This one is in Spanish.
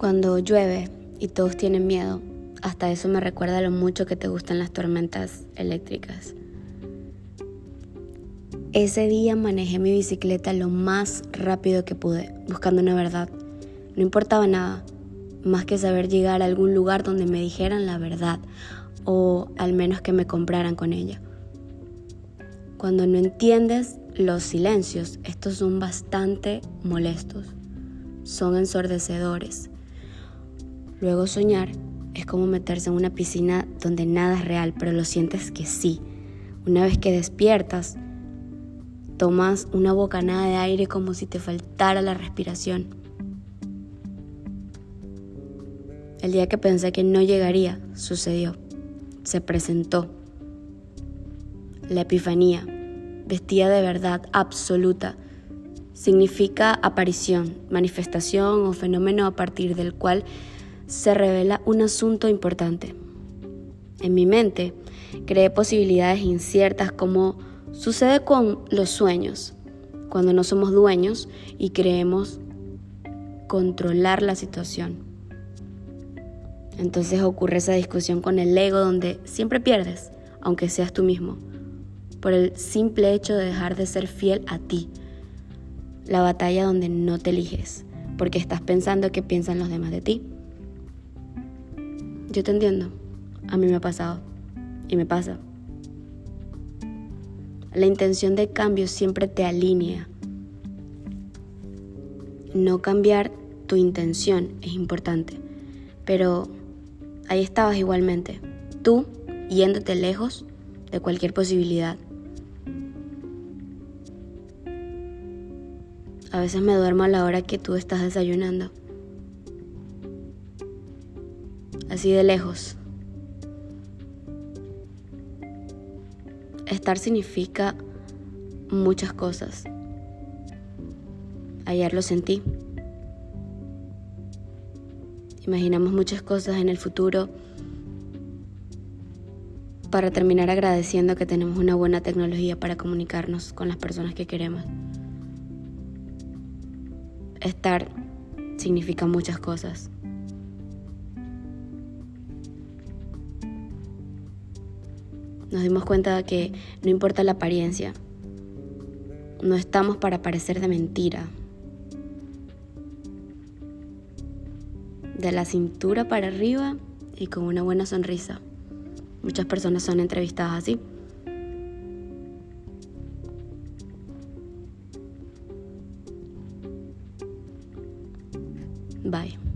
Cuando llueve y todos tienen miedo, hasta eso me recuerda lo mucho que te gustan las tormentas eléctricas. Ese día manejé mi bicicleta lo más rápido que pude, buscando una verdad. No importaba nada, más que saber llegar a algún lugar donde me dijeran la verdad, o al menos que me compraran con ella. Cuando no entiendes los silencios, estos son bastante molestos, son ensordecedores. Luego soñar es como meterse en una piscina donde nada es real, pero lo sientes que sí. Una vez que despiertas, tomas una bocanada de aire como si te faltara la respiración. El día que pensé que no llegaría, sucedió. Se presentó. La epifanía, vestida de verdad absoluta, significa aparición, manifestación o fenómeno a partir del cual se revela un asunto importante. En mi mente creé posibilidades inciertas como sucede con los sueños, cuando no somos dueños y creemos controlar la situación. Entonces ocurre esa discusión con el ego donde siempre pierdes, aunque seas tú mismo, por el simple hecho de dejar de ser fiel a ti. La batalla donde no te eliges, porque estás pensando qué piensan los demás de ti. Yo te entiendo. A mí me ha pasado. Y me pasa. La intención de cambio siempre te alinea. No cambiar tu intención es importante. Pero ahí estabas igualmente. Tú yéndote lejos de cualquier posibilidad. A veces me duermo a la hora que tú estás desayunando así de lejos. Estar significa muchas cosas. Ayer lo sentí. Imaginamos muchas cosas en el futuro para terminar agradeciendo que tenemos una buena tecnología para comunicarnos con las personas que queremos. Estar significa muchas cosas. Nos dimos cuenta de que no importa la apariencia, no estamos para parecer de mentira. De la cintura para arriba y con una buena sonrisa. Muchas personas son entrevistadas así. Bye.